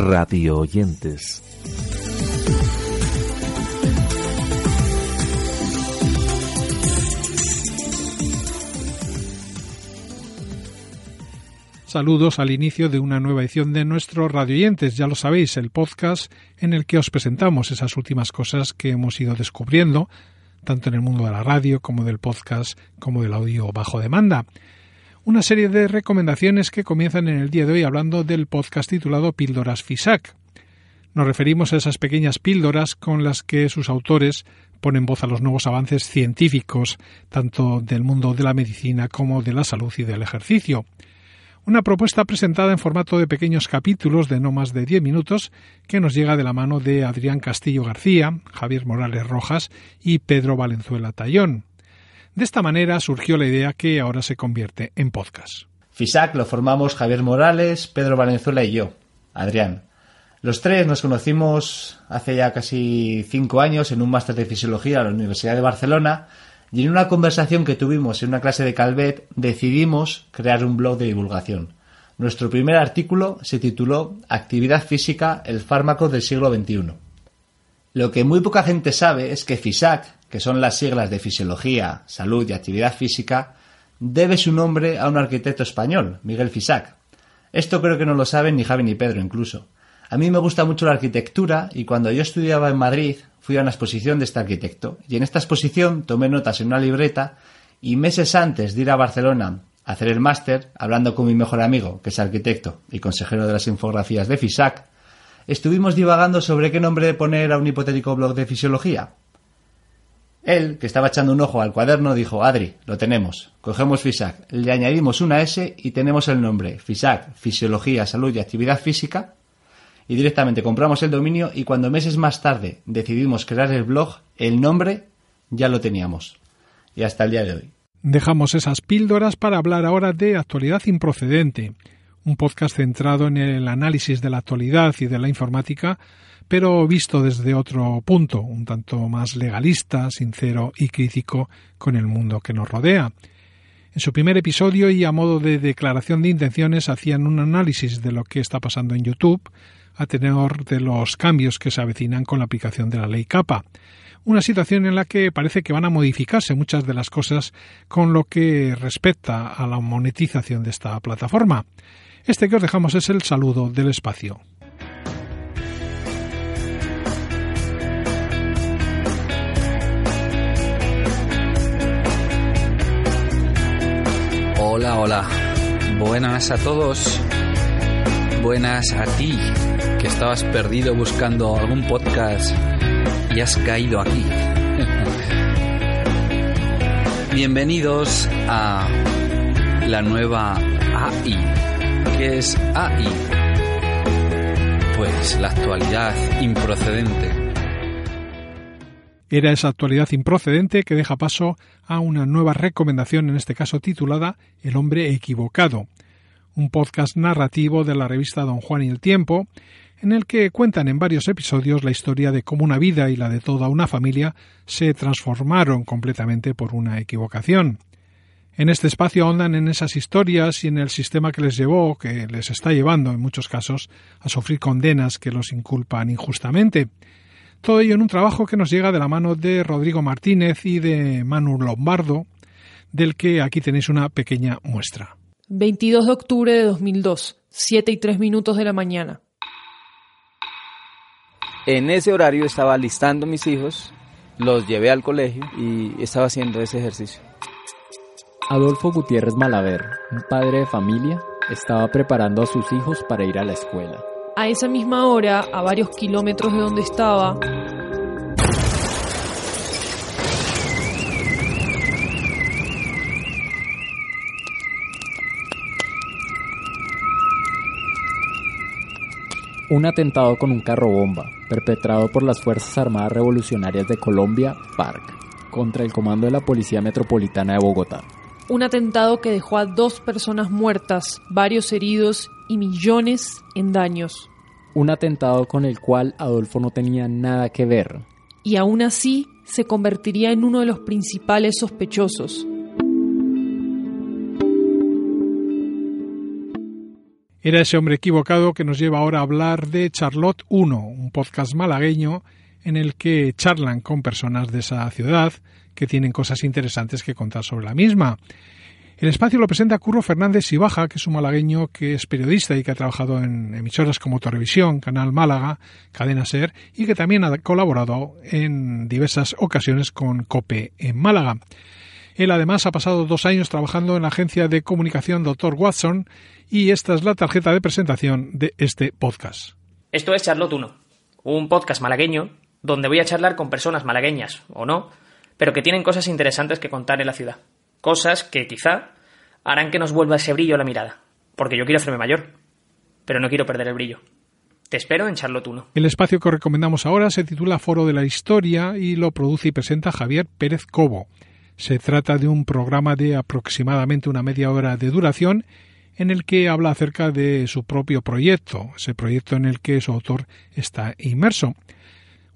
Radio oyentes. Saludos al inicio de una nueva edición de nuestro Radio Oyentes, ya lo sabéis, el podcast en el que os presentamos esas últimas cosas que hemos ido descubriendo, tanto en el mundo de la radio como del podcast, como del audio bajo demanda una serie de recomendaciones que comienzan en el día de hoy hablando del podcast titulado Píldoras FISAC. Nos referimos a esas pequeñas píldoras con las que sus autores ponen voz a los nuevos avances científicos, tanto del mundo de la medicina como de la salud y del ejercicio. Una propuesta presentada en formato de pequeños capítulos de no más de diez minutos que nos llega de la mano de Adrián Castillo García, Javier Morales Rojas y Pedro Valenzuela Tallón. De esta manera surgió la idea que ahora se convierte en podcast. FISAC lo formamos Javier Morales, Pedro Valenzuela y yo, Adrián. Los tres nos conocimos hace ya casi cinco años en un máster de fisiología a la Universidad de Barcelona y en una conversación que tuvimos en una clase de Calvet decidimos crear un blog de divulgación. Nuestro primer artículo se tituló Actividad física, el fármaco del siglo XXI. Lo que muy poca gente sabe es que FISAC, que son las siglas de Fisiología, Salud y Actividad Física, debe su nombre a un arquitecto español, Miguel Fisac. Esto creo que no lo saben ni Javi ni Pedro incluso. A mí me gusta mucho la arquitectura y cuando yo estudiaba en Madrid fui a una exposición de este arquitecto y en esta exposición tomé notas en una libreta y meses antes de ir a Barcelona a hacer el máster, hablando con mi mejor amigo, que es arquitecto y consejero de las infografías de FISAC, estuvimos divagando sobre qué nombre poner a un hipotético blog de fisiología. Él, que estaba echando un ojo al cuaderno, dijo, Adri, lo tenemos. Cogemos FISAC, le añadimos una S y tenemos el nombre FISAC, Fisiología, Salud y Actividad Física. Y directamente compramos el dominio y cuando meses más tarde decidimos crear el blog, el nombre ya lo teníamos. Y hasta el día de hoy. Dejamos esas píldoras para hablar ahora de actualidad improcedente, un podcast centrado en el análisis de la actualidad y de la informática pero visto desde otro punto, un tanto más legalista, sincero y crítico con el mundo que nos rodea. En su primer episodio y a modo de declaración de intenciones hacían un análisis de lo que está pasando en YouTube a tenor de los cambios que se avecinan con la aplicación de la ley CAPA. Una situación en la que parece que van a modificarse muchas de las cosas con lo que respecta a la monetización de esta plataforma. Este que os dejamos es el saludo del espacio. Hola, hola. Buenas a todos. Buenas a ti, que estabas perdido buscando algún podcast y has caído aquí. Bienvenidos a la nueva AI. ¿Qué es AI? Pues la actualidad improcedente era esa actualidad improcedente que deja paso a una nueva recomendación, en este caso titulada El hombre equivocado, un podcast narrativo de la revista Don Juan y el Tiempo, en el que cuentan en varios episodios la historia de cómo una vida y la de toda una familia se transformaron completamente por una equivocación. En este espacio ahondan en esas historias y en el sistema que les llevó, que les está llevando en muchos casos, a sufrir condenas que los inculpan injustamente, todo ello en un trabajo que nos llega de la mano de Rodrigo Martínez y de Manu Lombardo, del que aquí tenéis una pequeña muestra. 22 de octubre de 2002, 7 y 3 minutos de la mañana. En ese horario estaba listando mis hijos, los llevé al colegio y estaba haciendo ese ejercicio. Adolfo Gutiérrez Malaver, un padre de familia, estaba preparando a sus hijos para ir a la escuela a esa misma hora, a varios kilómetros de donde estaba, un atentado con un carro bomba, perpetrado por las Fuerzas Armadas Revolucionarias de Colombia, FARC, contra el comando de la Policía Metropolitana de Bogotá. Un atentado que dejó a dos personas muertas, varios heridos y millones en daños. Un atentado con el cual Adolfo no tenía nada que ver. Y aún así se convertiría en uno de los principales sospechosos. Era ese hombre equivocado que nos lleva ahora a hablar de Charlotte 1, un podcast malagueño en el que charlan con personas de esa ciudad que tienen cosas interesantes que contar sobre la misma. El espacio lo presenta Curro Fernández Ibaja, que es un malagueño que es periodista y que ha trabajado en emisoras como Televisión, Canal Málaga, Cadena Ser y que también ha colaborado en diversas ocasiones con COPE en Málaga. Él además ha pasado dos años trabajando en la agencia de comunicación Dr. Watson y esta es la tarjeta de presentación de este podcast. Esto es Charlotte 1, un podcast malagueño donde voy a charlar con personas malagueñas o no, pero que tienen cosas interesantes que contar en la ciudad. Cosas que quizá harán que nos vuelva ese brillo a la mirada, porque yo quiero hacerme mayor, pero no quiero perder el brillo. Te espero en Charlotte 1. El espacio que recomendamos ahora se titula Foro de la Historia y lo produce y presenta Javier Pérez Cobo. Se trata de un programa de aproximadamente una media hora de duración en el que habla acerca de su propio proyecto, ese proyecto en el que su autor está inmerso.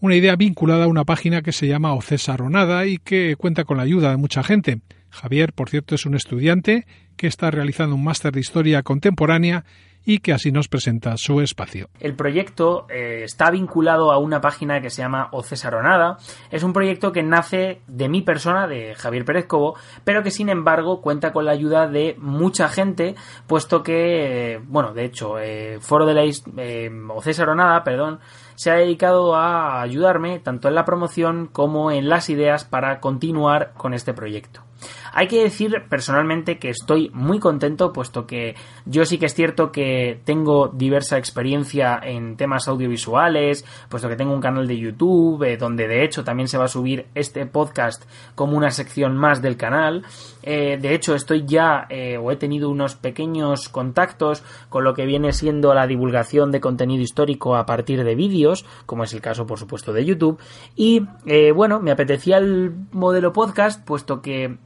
Una idea vinculada a una página que se llama Ocesaronada y que cuenta con la ayuda de mucha gente. Javier, por cierto, es un estudiante que está realizando un máster de historia contemporánea y que así nos presenta su espacio. El proyecto eh, está vinculado a una página que se llama Ocesaronada. Es un proyecto que nace de mi persona, de Javier Pérez Cobo, pero que sin embargo cuenta con la ayuda de mucha gente, puesto que, eh, bueno, de hecho, eh, Foro de la eh, Ocesaronada, perdón, se ha dedicado a ayudarme tanto en la promoción como en las ideas para continuar con este proyecto. Hay que decir personalmente que estoy muy contento, puesto que yo sí que es cierto que tengo diversa experiencia en temas audiovisuales, puesto que tengo un canal de YouTube, eh, donde de hecho también se va a subir este podcast como una sección más del canal. Eh, de hecho, estoy ya eh, o he tenido unos pequeños contactos con lo que viene siendo la divulgación de contenido histórico a partir de vídeos, como es el caso, por supuesto, de YouTube. Y bueno, me apetecía el modelo podcast, puesto que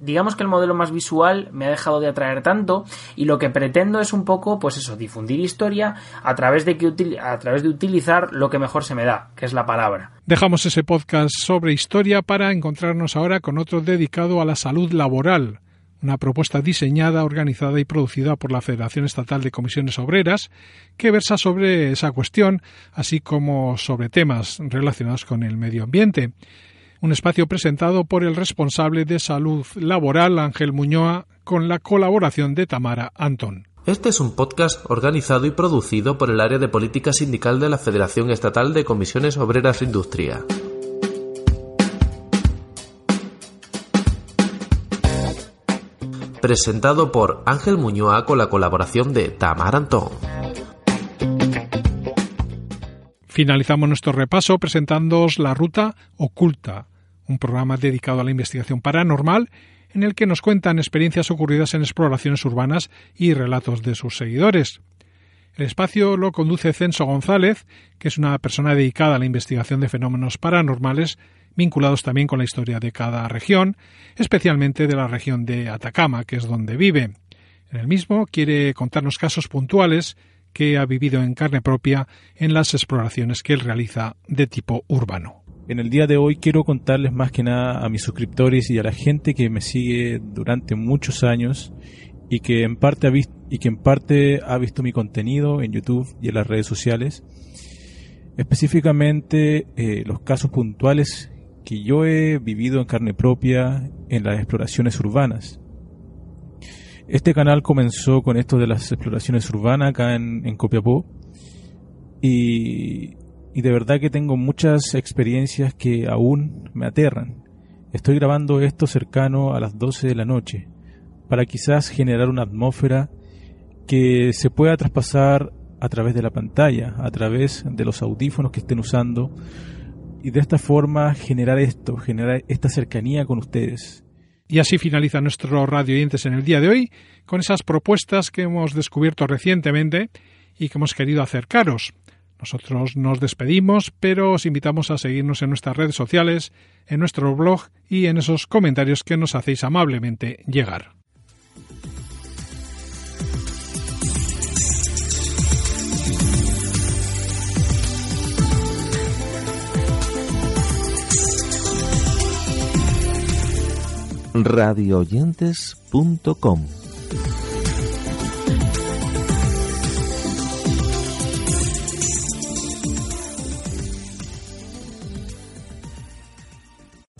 digamos que el modelo más visual me ha dejado de atraer tanto y lo que pretendo es un poco pues eso difundir historia a través de que a través de utilizar lo que mejor se me da que es la palabra dejamos ese podcast sobre historia para encontrarnos ahora con otro dedicado a la salud laboral una propuesta diseñada, organizada y producida por la Federación Estatal de Comisiones Obreras, que versa sobre esa cuestión, así como sobre temas relacionados con el medio ambiente un espacio presentado por el responsable de salud laboral Ángel Muñoa con la colaboración de Tamara Antón. Este es un podcast organizado y producido por el área de política sindical de la Federación Estatal de Comisiones Obreras e Industria. Presentado por Ángel Muñoa con la colaboración de Tamara Antón. Finalizamos nuestro repaso presentándoos la ruta oculta, un programa dedicado a la investigación paranormal en el que nos cuentan experiencias ocurridas en exploraciones urbanas y relatos de sus seguidores. El espacio lo conduce Censo González, que es una persona dedicada a la investigación de fenómenos paranormales vinculados también con la historia de cada región, especialmente de la región de Atacama, que es donde vive. En el mismo quiere contarnos casos puntuales que ha vivido en carne propia en las exploraciones que él realiza de tipo urbano. En el día de hoy quiero contarles más que nada a mis suscriptores y a la gente que me sigue durante muchos años y que en parte ha visto, y que en parte ha visto mi contenido en YouTube y en las redes sociales, específicamente eh, los casos puntuales que yo he vivido en carne propia en las exploraciones urbanas. Este canal comenzó con esto de las exploraciones urbanas acá en, Copiapó y y de verdad que tengo muchas experiencias que aún me aterran. Estoy grabando esto cercano a las 12 de la noche, para quizás generar una atmósfera que se pueda traspasar a través de la pantalla, a través de los audífonos que estén usando, y de esta forma generar esto, generar esta cercanía con ustedes. Y así finaliza nuestro Radio Oyentes en el día de hoy, con esas propuestas que hemos descubierto recientemente y que hemos querido acercaros. Nosotros nos despedimos, pero os invitamos a seguirnos en nuestras redes sociales, en nuestro blog y en esos comentarios que nos hacéis amablemente llegar. radioyentes.com